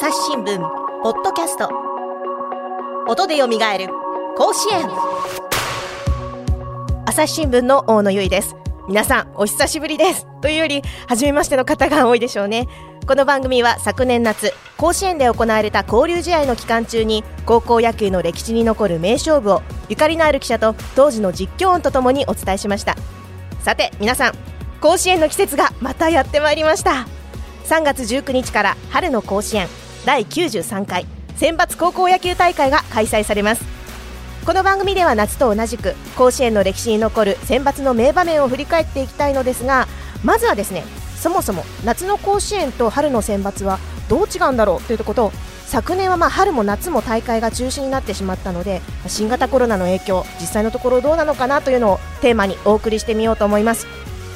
朝日新聞ポッドキャスト。音でよみがえる甲子園。朝日新聞の大野由依です。皆さんお久しぶりです。というより初めましての方が多いでしょうね。この番組は昨年夏甲子園で行われた交流試合の期間中に高校野球の歴史に残る名勝負をゆかりのある記者と当時の実況音とともにお伝えしました。さて皆さん甲子園の季節がまたやってまいりました。3月19日から春の甲子園。第93回選抜高校野球大会が開催されます。この番組では夏と同じく甲子園の歴史に残る選抜の名場面を振り返っていきたいのですがまずはですねそもそも夏の甲子園と春の選抜はどう違うんだろうということを昨年はま春も夏も大会が中止になってしまったので新型コロナの影響実際のところどうなのかなというのをテーマにお送りしてみようと思います。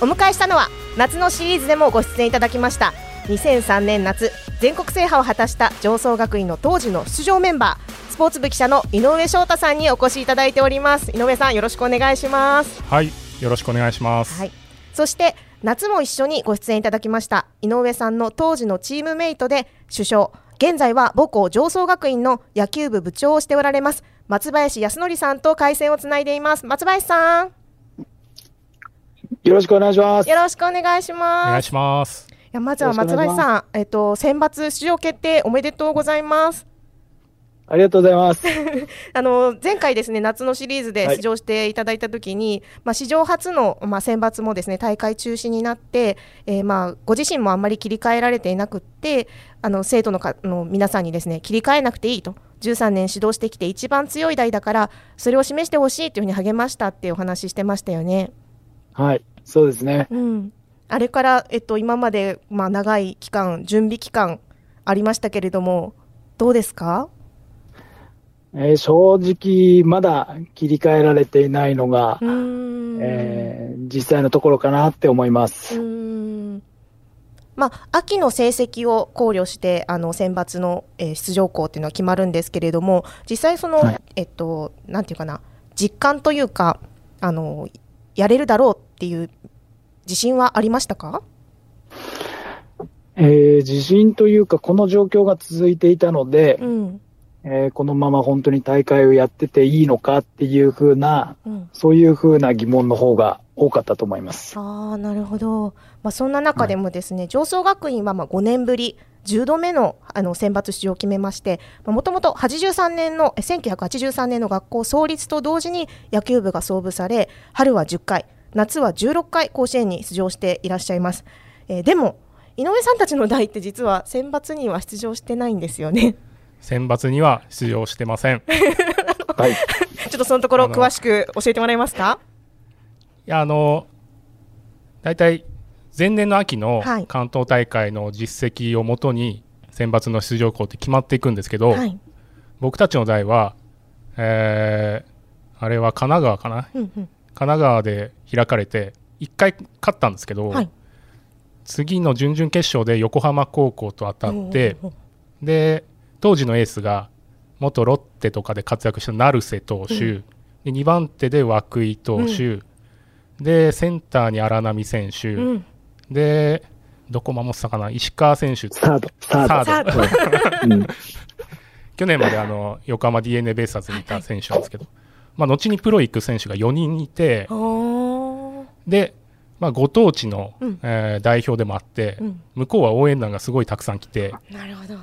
お迎えしたのは夏のシリーズでもご出演いただきました2003年夏全国制覇を果たした上層学院の当時の出場メンバースポーツ部記者の井上翔太さんにお越しいただいております。井上さんよろしくお願いします。はいよろしくお願いします、はい、そして夏も一緒にご出演いただきました井上さんの当時のチームメイトで首相現在は母校上層学院の野球部部長をしておられます松林康則さんと回線をつないでいます。松林さん。よろしくお願いします。よろしくお願いします。お願いします。いやまずは松林さん、えっと、選抜出場決定おめでとうございます。ありがとうございます。あの前回ですね夏のシリーズで出場していただいたときに、はい、まあ史上初のまあ選抜もですね大会中止になって、えー、まあご自身もあんまり切り替えられていなくってあの生徒のかの皆さんにですね切り替えなくていいと13年指導してきて一番強い代だからそれを示してほしいというふうに励ましたっていうお話してましたよね。はいそうですね。うんあれから、えっと、今まで、まあ、長い期間、準備期間ありましたけれども、どうですか、えー、正直、まだ切り替えられていないのが、えー、実際のところかなって思います。まあ、秋の成績を考慮してあの選抜の、えー、出場校っていうのは決まるんですけれども実際その、はい、えっとなんていうかな実感というかあのやれるだろうっていう自信はありましたか、えー、自信というか、この状況が続いていたので、うん、えー、このまま本当に大会をやってていいのかっていうふうな、うん、そういうふうな疑問の方が多かったと思います。あなるほど、まあ、そんな中でもですね、はい、上層学院はまあ5年ぶり、10度目のあの選抜出場を決めまして、もともと83年の、1983年の学校創立と同時に野球部が創部され、春は10回、夏は16回甲子園に出場していらっしゃいます、えー、でも井上さんたちの代って実は選抜には出場してないんですよね。選抜には出場してません。はい、ちょっとそのところ詳しく教えてもらえますか？いやあの大体前年の秋の関東大会の実績をもとに選抜の出場校って決まっていくんですけど、はい、僕たちの代は、えー、あれは神奈川かな、うんうん神奈川で開かれて1回勝ったんですけど、はい、次の準々決勝で横浜高校と当たってで当時のエースが元ロッテとかで活躍した成瀬投手、うん、で2番手で涌井投手、うん、でセンターに荒波選手、うん、でどこ守ってたかな石川選手。サード。サード。去年まであの横浜 d n a ベイスターズにいた選手なんですけど。まあ、後にプロ行く選手が4人いてで、まあ、ご当地の、うん、えー、代表でもあって、うん、向こうは応援団がすごいたくさん来てなるほど。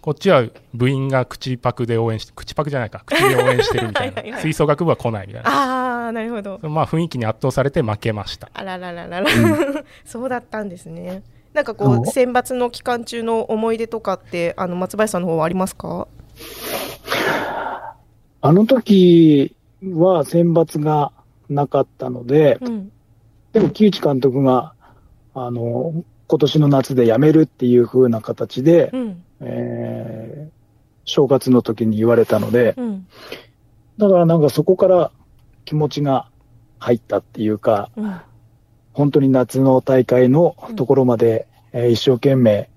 こっちは部員が口パクで応援して口パクじゃないか。口で応援してるみたいな。吹奏楽部は来ないみたいな。あなるほど、まあ、雰囲気に圧倒されて負けました。あららららら、うん、そうだったんですね。なんかこう選抜の期間中の思い出とかってあの松林さんの方はありますか？あの時は選抜がなかったので、うん、でも木内監督が、あの、今年の夏で辞めるっていう風な形で、うん、えー、正月の時に言われたので、うん、だからなんかそこから気持ちが入ったっていうか、うん、本当に夏の大会のところまで、えー、一生懸命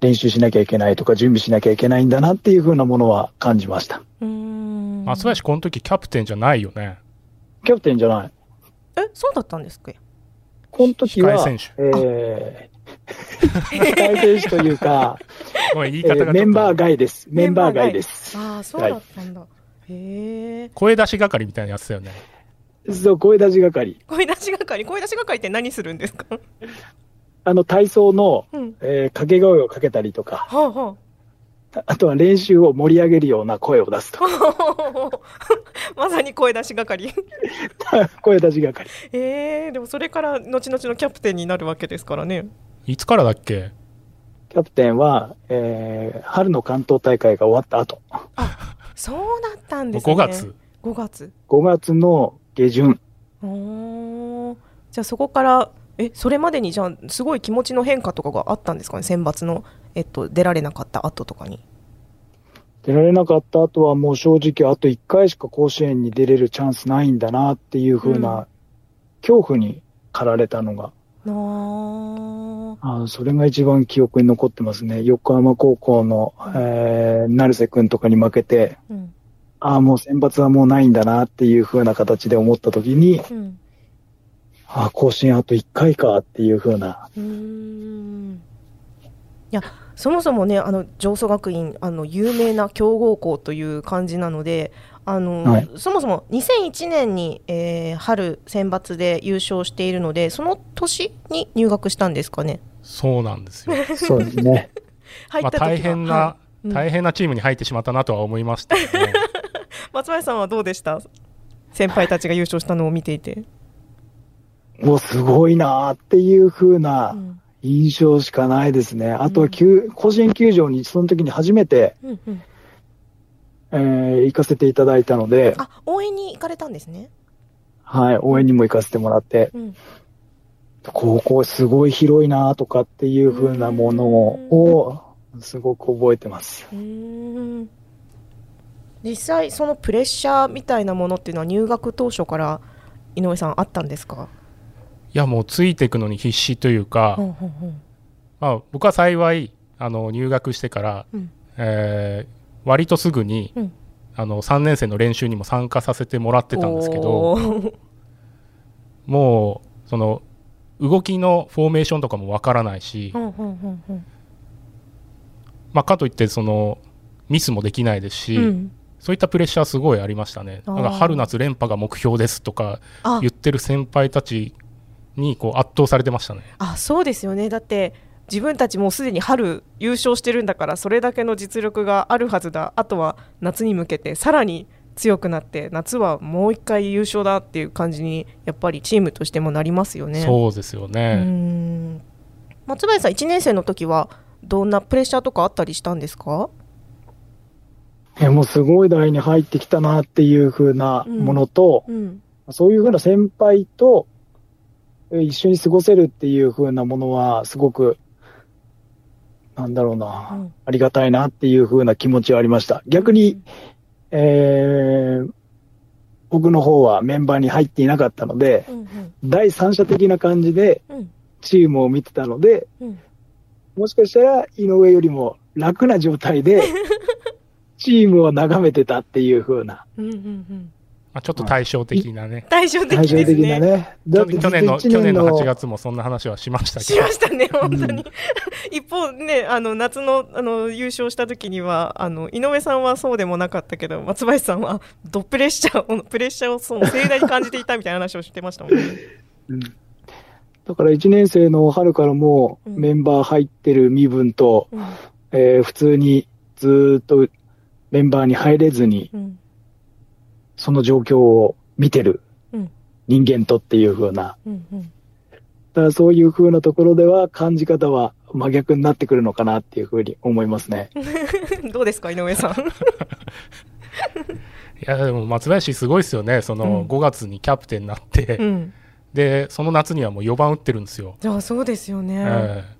練習しなきゃいけないとか準備しなきゃいけないんだなっていう風なものは感じました。松林この時キャプテンじゃないよね。キャプテンじゃない。え、そうだったんですか？この時は、選手えー、控え選手というか、ごめん、言い方がちょっとえーメンバー外です。メンバー外です。ああ、そうだったんだ。へえ。声出し係みたいなやつだよね。そう、声出し係。声出し係、声出し係って何するんですか？あの、体操の、うん。えー掛け声をかけたりとか、はあはああとは練習を盛り上げるような声を出すと。あ。まさに声出し係。声出し係。ええでもそれから後々のキャプテンになるわけですからね。いつからだっけ？キャプテンは、えー春の関東大会が終わった後、そうだったんですね。5月。5月。5月の下旬、おーじゃあそこから、え、それまでにじゃあすごい気持ちの変化とかがあったんですかね、選抜の、えっと、出られなかった後とかに。出られなかった後はもう正直あと1回しか甲子園に出れるチャンスないんだなっていう風うんな恐怖に駆られたのが、なーあーそれが一番記憶に残ってますね。横浜高校の、えー、成瀬くんとかに負けて、うん。ああ、もう選抜はもうないんだなっていう風な形で思った時に、うん。ああ、甲子園あと1回かっていう風な、うーん。いやそもそもねあの上祖学院あの有名な強豪校という感じなのであの、はい。そもそも2001年に、えー春選抜で優勝しているのでその年に入学したんですかね？そうなんですよ。そうですね。ま あ入った時は。大変な、はうん。大変なチームに入ってしまったなとは思いましたけどね。い 松林さんはどうでした？先輩たちが優勝したのを見ていて、もうすごいなーっていう風なうん。印象しかないですね。あとは球、甲子園球場にその時に初めて、うんうん。えー行かせていただいたので、あ応援に行かれたんですね、はい、応援にも行かせてもらって、うん。高校すごい広いなとかっていう風なものを、すごく覚えてます。実際そのプレッシャーみたいなものっていうのは入学当初から井上さんあったんですか、いや、もうついていくのに必死というか、うんうんう。んまあ、僕は幸いあの入学してから、うん。えー割とすぐに、うん。あの3年生の練習にも参加させてもらってたんですけどもうその動きのフォーメーションとかもわからないし、うんうんうんう。んまあ、かといってそのミスもできないですし、うん。そういったプレッシャーすごいありましたね。なんか春夏連覇が目標ですとかあ。言ってる先輩たちにこう圧倒されてましたね。あそうですよねだって自分たちもうすでに春優勝してるんだからそれだけの実力があるはずだあとは夏に向けてさらに強くなって夏はもう一回優勝だっていう感じにやっぱりチームとしてもなりますよね。そうですよね。ん松林さん1年生の時はどんなプレッシャーとかあったりしたんですか？えもうすごい台に入ってきたなっていう風なものと、うんそういう風な先輩とえ一緒に過ごせるっていう風なものは、すごく、なんだろうな、うん。ありがたいなっていう風な気持ちはありました。逆に、えー僕の方はメンバーに入っていなかったので、うんうん。第三者的な感じでうん。チームを見てたので、うん。もしかしたら井上よりも楽な状態で、チームを眺めてたっていう風な、うんうんうんまあ、ちょっと対照的なね。対照的対照です的なね。ね。去年の去年の8月もそんな話はしましたけどしましたね、本当に。う ん一方ね、あの夏のあの優勝した時にはあの井上さんはそうでもなかったけど、松林さんはドプレッシャーをプレッシャーをそう盛大に感じていたみたいな話をしてましたもんね。うんだから1年生の春からもうんメンバー入ってる身分と、うんえー普通にずーっとメンバーに入れずに、うんその状況を見てるうん。人間とっていう風な、うんうん。だからそういう風なところでは感じ方は真逆になってくるのかなっていう風に思いますね。どうですか井上さん。いやでも松林すごいですよね。そのうん。5月にキャプテンになって、うん、でその夏にはもう4番打ってるんですよ、じゃあそうですよね。え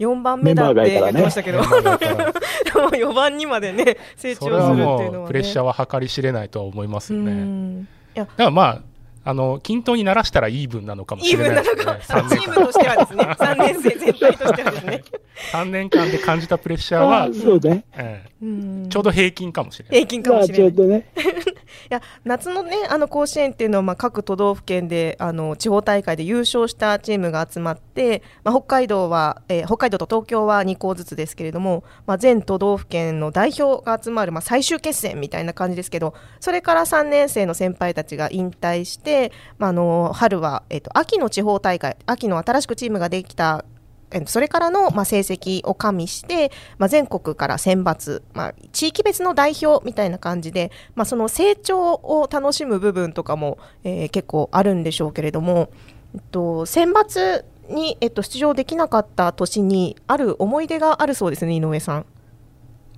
4番目だって言ってましたけど、えメンバー外から。でも4番にまでね成長するそれはっていうのは、もね、うプレッシャーは計り知れないとは思いますよね、うん。いや。だからまああの均等にならしたらイーブンなのかもイーしれブンなのないですねか、チームとしてはですね、3年生全体としてはですね、3年間で感じたプレッシャーあはあ、そうね。えうん。えちょうど平均かもしれない。平均かまあもしれない。ね。や夏のねあの甲子園っていうのはまあ各都道府県であの地方大会で優勝したチームが集まって、まあ、北海道は、えー北海道と東京は2校ずつですけれども、まあ、全都道府県の代表が集まる、まあ、最終決戦みたいな感じですけどそれから3年生の先輩たちが引退して、まあ、あの春は、えっと秋の地方大会秋の新しくチームができたえーそれからの、まあ、成績を加味して、まあ、全国から選抜、まあ、地域別の代表みたいな感じで、まあ、その成長を楽しむ部分とかも、えー結構あるんでしょうけれども、えっと、選抜に、えっと、出場できなかった年にある思い出があるそうですね井上さん。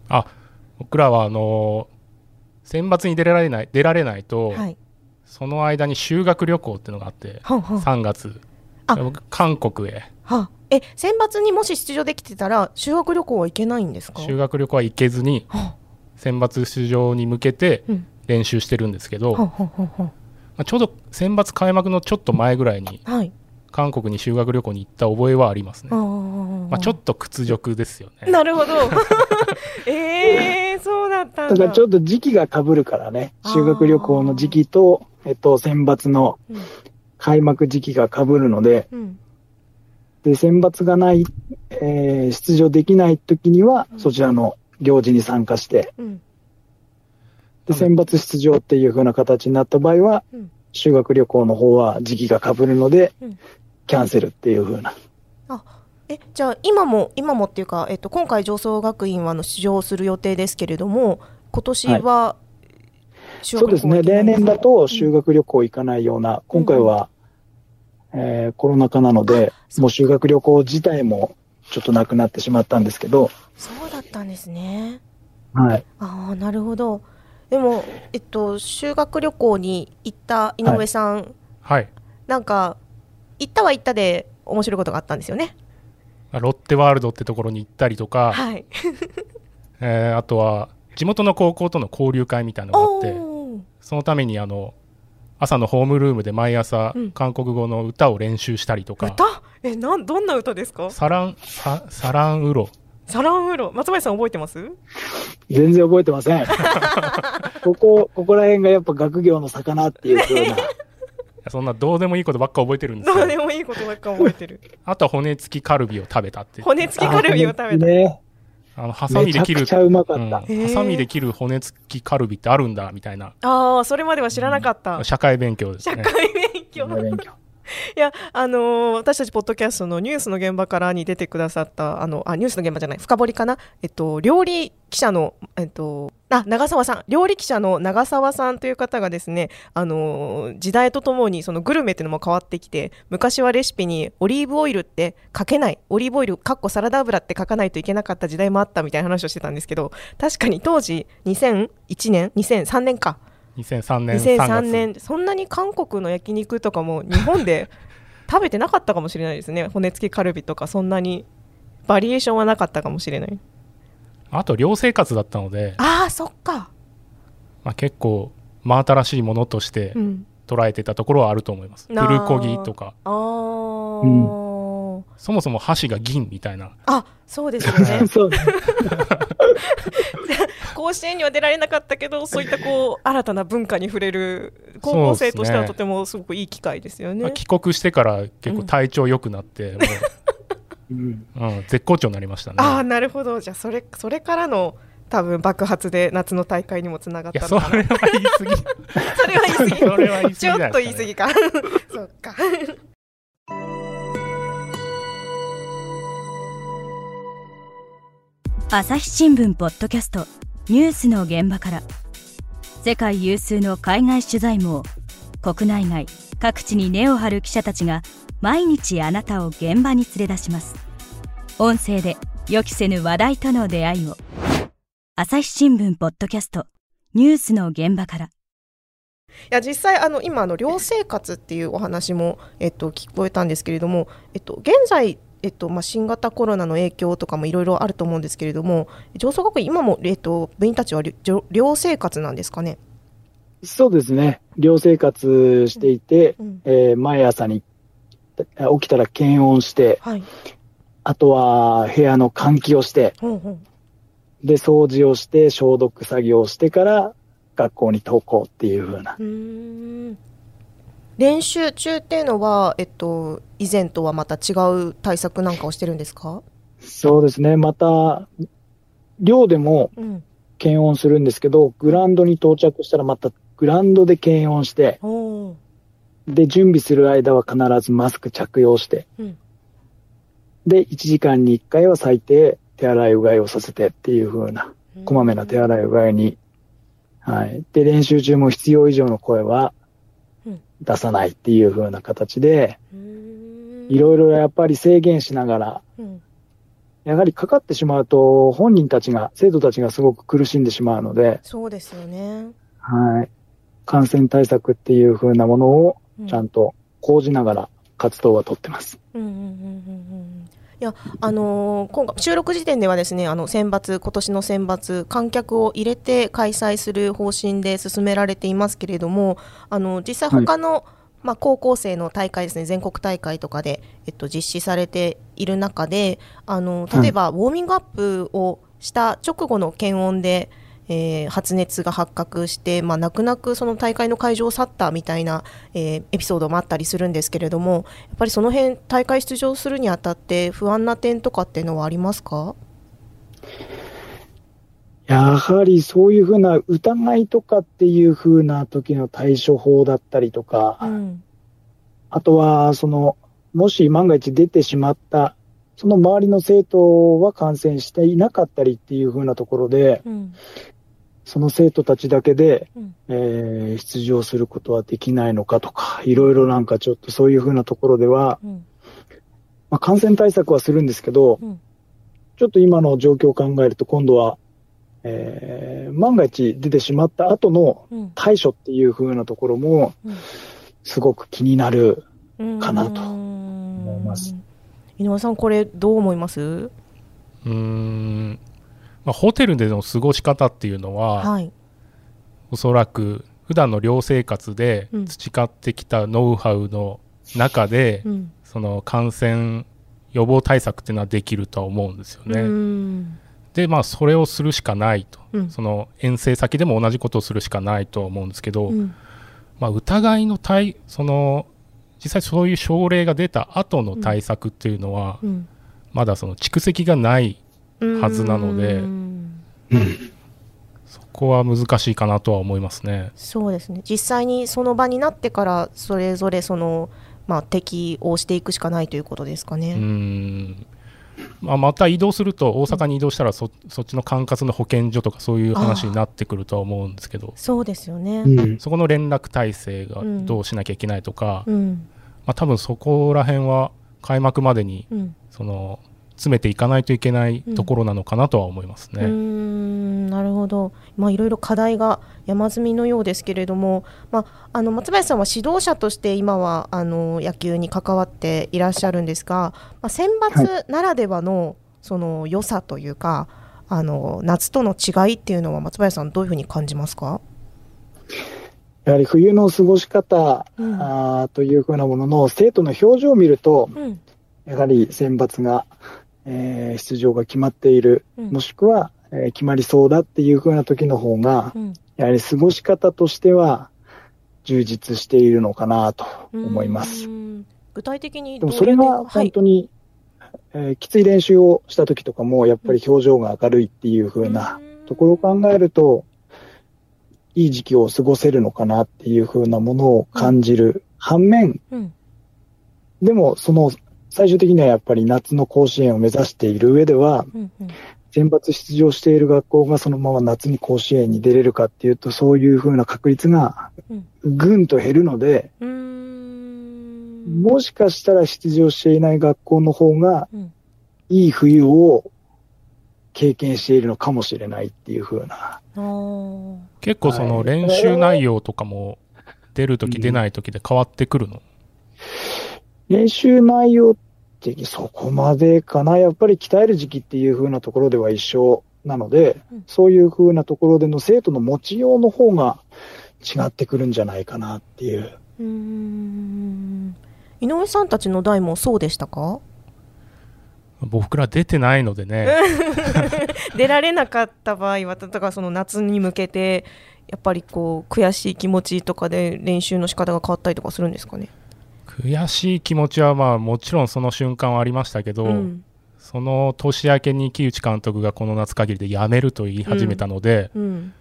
あ僕らはあの選抜に出られない出られないと、はい、その間に修学旅行っていうのがあってはんはん3月。あ。僕韓国へ。はえ選抜にもし出場できてたら修学旅行は行けないんですか？修学旅行は行けずには選抜出場に向けてうん。練習してるんですけど、まあ、ちょうど選抜開幕のちょっと前ぐらいにはい。韓国に修学旅行に行った覚えはありますね、あまーあ、ちょっと屈辱ですよね。なるほど。えー、そうだったんだ。だからちょっと時期が被るからね、修学旅行の時期と、えっと、選抜のうん。開幕時期が被るので、うん、で、選抜がない、えー出場できない時にはう、ん。そちらの行事に参加して、うん、で、選抜出場っていう風な形になった場合は、うん。修学旅行の方は時期が被るので、うん。キャンセルっていう風な。え、じゃあ今も今もっていうか、えっと今回上層学院はあの出場する予定ですけれども、今年は、そうですね、例年だかと修学旅行行かないような、今回は、えーコロナ禍なので、もう修学旅行自体もちょっとなくなってしまったんですけど、そうだったんですね。はい。ああ、なるほど。でもえっと修学旅行に行った井上さん、はいなんか行ったは行ったで面白いことがあったんですよね。ロッテワールドってところに行ったりとか、はい。えーあとは地元の高校との交流会みたいなのがあってそのためにあの朝のホームルームで毎朝うん。韓国語の歌を練習したりとか、歌？えなんどんな歌ですか？サランササランウロ。サランウーロ。松林さん覚えてます？全然覚えてません。ここ、ここら辺がやっぱ学業の魚っていう風な。そんなどうでもいいことばっか覚えてるんですよ。どうでもいいことばっか覚えてる。あとは骨付きカルビを食べたって。骨付きカルビを食べた、ね。あのハサミめちで切る。ゃくちゃうまかうん。った。ハサミで切る骨付きカルビってあるんだみたいな。ああそれまでは知らなかった、社会勉強ですね。社会勉強。勉強。いやあのー私たちポッドキャストのニュースの現場からに出てくださったあのあニュースの現場じゃない深掘りかな？えっと料理記者のえっとあ長澤さん。料理記者の長澤さんという方がですねあのー時代とともにそのグルメっていうのも変わってきて昔はレシピにオリーブオイルって書けない。オリーブオイルかっこサラダ油って書かないといけなかった時代もあったみたいな話をしてたんですけど確かに当時2001年2003年か。2003年3 2003月年。そんなに韓国の焼肉とかも日本で 食べてなかったかもしれないですね。骨付きカルビとかそんなにバリエーションはなかったかもしれない。あと寮生活だったので、ああそっか。まあ、結構真新しいものとしてうん。捉えてたところはあると思います、なあ。プルコギとか。あー、そもそも箸が銀みたいな。あそうですよね。そう。甲子園には出られなかったけどそういったこう新たな文化に触れる高校生としてはとてもすごくいい機会ですよね。まあ帰国してから結構体調良くなって、うんもう。うん、絶好調になりましたね。ああなるほど。じゃあそれそれからの多分爆発で夏の大会にもつながったのかな。れは言い過ぎ。それは言い過ぎ。それは言い過ぎちょっと言い過ぎぎか。そっか。朝日新聞ポッドキャストニュースの現場から。世界有数の海外取材網。国内外各地に根を張る記者たちが毎日あなたを現場に連れ出します。音声で予期せぬ話題との出会いを。朝日新聞ポッドキャスト。ニュースの現場から。いや実際あの今あの寮生活っていうお話もえっと聞こえたんですけれどもえっと現在えっとまあ、新型コロナの影響とかもいろいろあると思うんですけれども上層学院今も、えっと、部員たちは寮生活なんですかね、そうですね。寮生活していて、うん。えー毎朝にえ起きたら検温して、はい。あとは部屋の換気をして、ほうほう。で、掃除をして、消毒作業をしてから、学校に登校っていう風な。練習中っていうのは、えっと、以前とはまた違う対策なんかをしてるんですか？そうですね。また、寮でも検温するんですけど、うん、グラウンドに到着したらまたグラウンドで検温して、で、準備する間は必ずマスク着用して、うん、で、1時間に1回は最低手洗いうがいをさせてっていう風な、こまめな手洗いうがいに、はい。で、練習中も必要以上の声は出さないっていう風な形で、いろいろやっぱり制限しながら、やはりかかってしまうと、本人たちが、生徒たちがすごく苦しんでしまうので、そうですよね。はい。感染対策っていう風なものを、ちゃんと講じながら活動はとってます。うんうんうんうんいや、あのー、今回、収録時点ではですね、あの、選抜、今年の選抜、観客を入れて開催する方針で進められていますけれども、あの、実際他の、はい、まあ、高校生の大会ですね、全国大会とかで、えっと、実施されている中で、あの、例えば、ウォーミングアップをした直後の検温で、えー、発熱が発覚して、まあ、泣く泣くその大会の会場を去ったみたいな、えー、エピソードもあったりするんですけれども、やっぱりその辺大会出場するにあたって不安な点とかっていうのはありますか？やはりそういうふうな疑いとかっていうふうな時の対処法だったりとか、うん、あとは、その、もし万が一出てしまった、その周りの生徒は感染していなかったりっていうふうなところで、うん、その生徒たちだけで、うん、えー、出場することはできないのかとか、いろいろなんかちょっとそういうふうなところでは、うん、まあ、感染対策はするんですけど、うん、ちょっと今の状況を考えると今度は、えー、万が一出てしまった後の対処っていうふうなところも、すごく気になるかなと思います。井上さん、これどう思います？うんまあ、ホテルでの過ごし方っていうのは、はい、おそらく普段の寮生活で培ってきたノウハウの中で、うん、その感染予防対策っていうのはできるとは思うんですよね。でまあそれをするしかないと、うん、その遠征先でも同じことをするしかないとは思うんですけど、うん、まあ、疑いの対その実際そういう症例が出た後の対策っていうのは、まだその蓄積がないはずなので、そこは難しいかなとは思いますね。そうですね。実際にその場になってからそれぞれその、まあ、適応していくしかないということですかね。うん。まあ、また移動すると大阪に移動したらそそっちの管轄の保健所とかそういう話になってくるとは思うんですけど。そうですよね、そこの連絡体制がどうしなきゃいけないとか、うん、まあ、多分そこら辺は開幕までに、その詰めていかないといけないところなのかなとは思いますね。うん、なるほど、まあ、いろいろ課題が山積みのようですけれども、まあ、あの松林さんは指導者として今はあの野球に関わっていらっしゃるんですが、まあ、選抜ならではのその良さというか、あの夏との違いっていうのは松林さんどういうふうに感じますか？やはり冬の過ごし方、うん、あというふうなものの生徒の表情を見ると、うん、やはり選抜がえー、出場が決まっている、うん、もしくは、えー、決まりそうだっていう風な時の方が、うん、やはり過ごし方としては充実しているのかなと思います。具体的にでもそれが本当に、はい、えー、きつい練習をした時とかも、やっぱり表情が明るいっていう風なところを考えると、いい時期を過ごせるのかなっていう風なものを感じる反面、うん、でもその最終的にはやっぱり夏の甲子園を目指している上では、選抜出場している学校がそのまま夏に甲子園に出れるかっていうと、そういうふうな確率がぐんと減るので、もしかしたら出場していない学校の方が、いい冬を経験しているのかもしれないっていうふうな。結構その練習内容とかも出るとき出ないときで変わってくるの、練習内容的そこまでかな。やっぱり鍛える時期っていう風なところでは一緒なので、うん、そういう風なところでの生徒の持ちようの方が違ってくるんじゃないかなっていう。うん。井上さんたちの代もそうでしたか？僕ら出てないのでね。出られなかった場合は例えばその夏に向けてやっぱりこう悔しい気持ちとかで練習の仕方が変わったりとかするんですかね？悔しい気持ちはまあもちろんその瞬間はありましたけど、うん、その年明けに木内監督がこの夏限りで辞めると言い始めたので、うん。うん、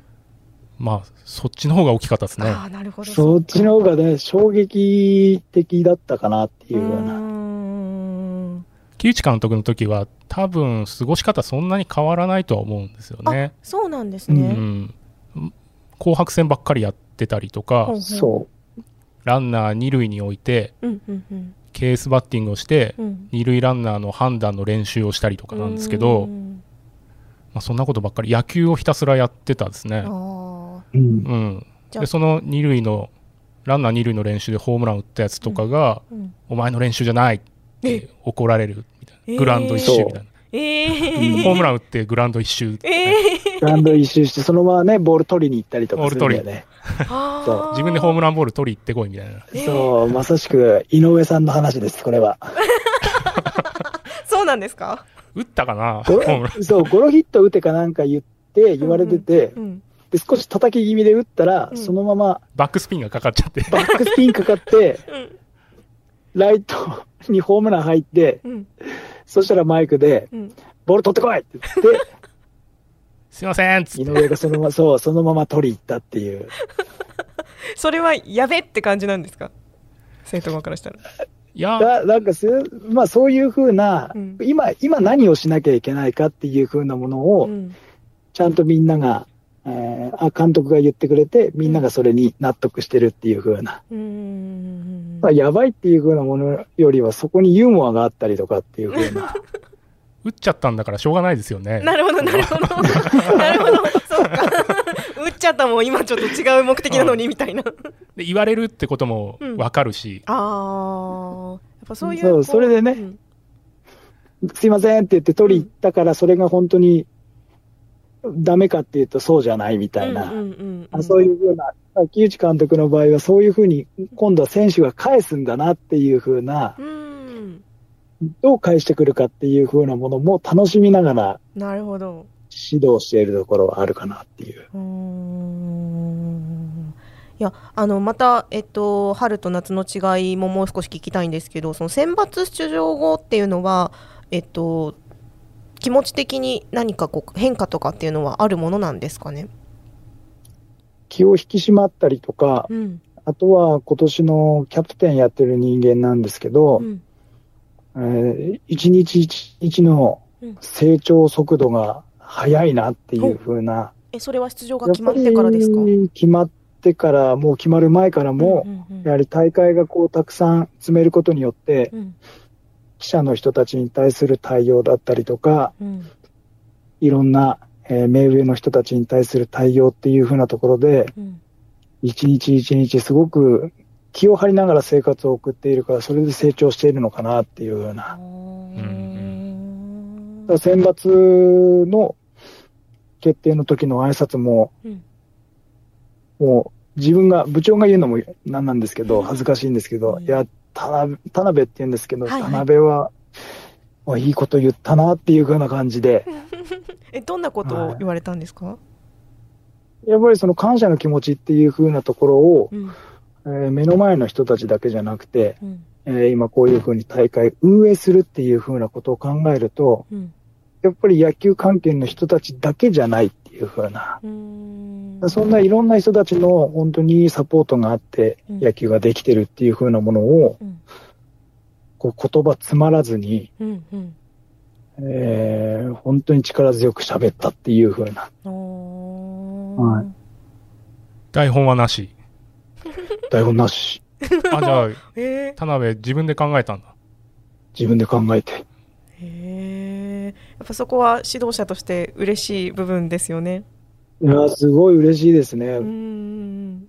まあそっちの方が大きかったですね。あなるほど。そっちの方がね衝撃的だったかなっていうような。木内監督の時は多分過ごし方そんなに変わらないとは思うんですよね。そうなんですね、うん、紅白戦ばっかりやってたりとか、そうランナー二塁に置いて、うんうんうん、ケースバッティングをして、うん、二塁ランナーの判断の練習をしたりとかなんですけど、まあ、そんなことばっかり野球をひたすらやってたですね。うん、でその二塁のランナー二塁の練習でホームラン打ったやつとかが、うん、お前の練習じゃないって怒られるグラウンド一周みたいな。えー、ホームラン打ってグラウンド一周、えー、グラウンド一周して、そのままね、ボール取りに行ったりとかするんだよね。そう。自分でホームランボール取り行ってこいみたいな。えー、そう、まさしく井上さんの話です、これは。そうなんですか？打ったかな？そう、ゴロヒット打てかなんか言って、言われてて、うんうんうん。で、少し叩き気味で打ったら、うん、そのまま、バックスピンがかかっちゃって。バックスピンかかって、うん、ライトにホームラン入って、うん、そしたらマイクで、うん、ボール取ってこいって言って、すいません。井上がそのまま、そう、そのまま取り行ったっていう。それはやべって感じなんですか？生徒側からしたら。いや。だなんかまあそういうふうな、うん、今、今何をしなきゃいけないかっていうふうなものを、ちゃんとみんなが、えー、あ、監督が言ってくれて、みんながそれに納得してるっていうふうな。うんまあ、やばいっていうふうなものよりは、そこにユーモアがあったりとかっていうふうな。打っちゃったんだからしょうがないですよね。なるほど、なるほど。なるほど、そうか。打っちゃったもん、今ちょっと違う目的なのに、みたいな。で言われるってこともわかるし。うん、ああ、やっぱそういう。そう、それでね、うん、すいませんって言って取り行ったから、それが本当にダメかっていうとそうじゃないみたいな。そういうふうな、木内監督の場合はそういうふうに、今度は選手が返すんだなっていうふうな、うんどう返してくるかっていう風なものも楽しみながら、なるほど。指導しているところはあるかなっていう。うんいやあのまた、えっと、春と夏の違いももう少し聞きたいんですけどその選抜出場後っていうのは、えっと、気持ち的に何かこう変化とかっていうのはあるものなんですかね？気を引き締まったりとか、うん、あとは今年のキャプテンやってる人間なんですけど、うん。えー、一日一日の成長速度が速いなっていうふうな、え、それは出場が決まってからですか？決まってから、もう決まる前からも、やはり大会がこうたくさん詰めることによって、うん、記者の人たちに対する対応だったりとか、うん、いろんな、えー、目上の人たちに対する対応っていうふうなところで、うん、一日一日すごく気を張りながら生活を送っているから、それで成長しているのかなっていうような。選抜の決定の時の挨拶も、うん、もう自分が、部長が言うのもなんなんですけど、恥ずかしいんですけど、や、田辺田辺って言うんですけど、はいはい、田辺は、いいこと言ったなっていうふうな感じで。え、どんなことを言われたんですか、はい、やっぱりその感謝の気持ちっていうふうなところを、うん。えー、目の前の人たちだけじゃなくて、うん、えー、今こういうふうに大会運営するっていうふうなことを考えると、うん、やっぱり野球関係の人たちだけじゃないっていうふうな、そんないろんな人たちの本当にサポートがあって野球ができてるっていうふうなものを、うん、こう言葉詰まらずに、うんうん、えー、本当に力強く喋ったっていうふうな。はい、台本はなし。台本なし。あ、じゃあ、えー、田辺自分で考えたんだ。自分で考えて。へえ。やっぱそこは指導者として嬉しい部分ですよね。いや、すごい嬉しいですね。うん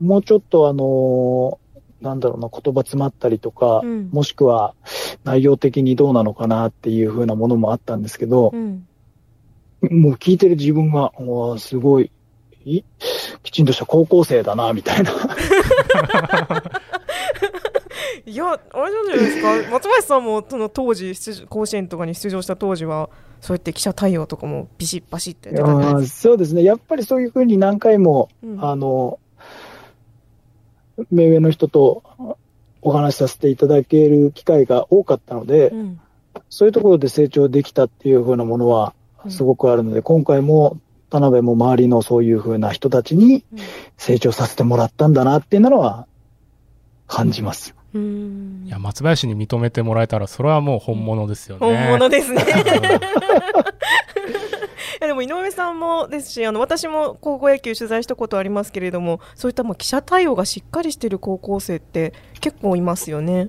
もうちょっとあのー、なんだろうな、言葉詰まったりとか、うん、もしくは内容的にどうなのかなっていうふうなものもあったんですけど、うん、もう聞いてる自分が、すごいいきちんとした高校生だな、みたいな。いやあれじゃないですか。松林さんもその当時甲子園とかに出場した当時はそうやって記者対応とかもビシッバシッってやそうですね。やっぱりそういうふうに何回も、うん、あの目上の人とお話しさせていただける機会が多かったので、うん、そういうところで成長できたっていうふうなものはすごくあるので、うん、今回も田辺も周りのそういうふうな人たちに成長させてもらったんだなっていうのは感じます。いや松林に認めてもらえたらそれはもう本物ですよね。本物ですね。でも井上さんもですしあの私も高校野球取材したことありますけれどもそういったもう記者対応がしっかりしている高校生って結構いますよね。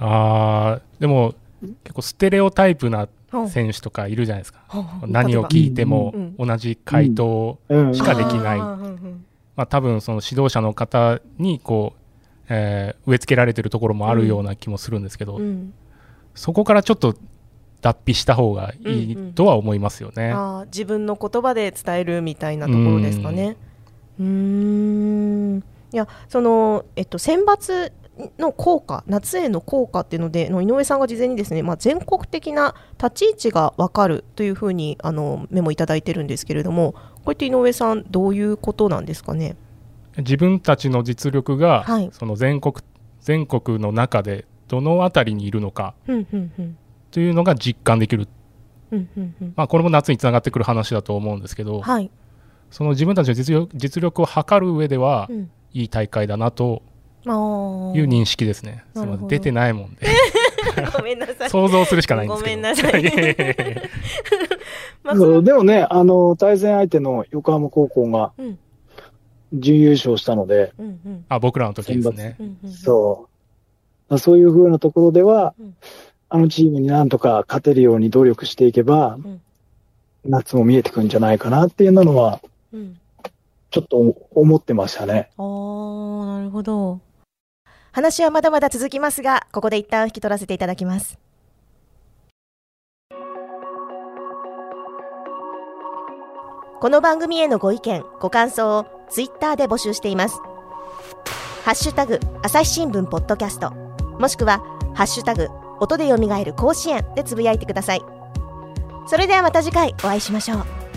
あでも結構ステレオタイプな選手とかいるじゃないですか、何を聞いても同じ回答しかできない、まあ、多分その指導者の方にこう、えー、植え付けられてるところもあるような気もするんですけど、うん、そこからちょっと脱皮した方がいいとは思いますよね。うんうん、あ自分の言葉で伝えるみたいなところですかね。うん。いやその、えっと、選抜の効果夏への効果っていうのでの井上さんが事前にですね、まあ、全国的な立ち位置が分かるというふうにあのメモいただいてるんですけれどもこうやって井上さんどういうことなんですかね？自分たちの実力が、はい、その全国全国の中でどの辺りにいるのかというのが実感できる、まあ、これも夏につながってくる話だと思うんですけど、はい、その自分たちの実力実力を測る上では、うん、いい大会だなという認識ですね。すみません出てないもんで。ごめんなさい。想像するしかないんですけど。ごめんなさい。まあ、でもね、あの、対戦相手の横浜高校が、準優勝したので、うん、あ、僕らの時ですね。そう。そういうふうなところでは、うん、あのチームになんとか勝てるように努力していけば、うん、夏も見えてくるんじゃないかなっていうのは、ちょっと思ってましたね。ああ、なるほど。話はまだまだ続きますが、ここで一旦引き取らせていただきます。この番組へのご意見、ご感想をツイッターで募集しています。ハッシュタグ、朝日新聞ポッドキャスト、もしくは、ハッシュタグ、音で蘇る甲子園でつぶやいてください。それではまた次回お会いしましょう。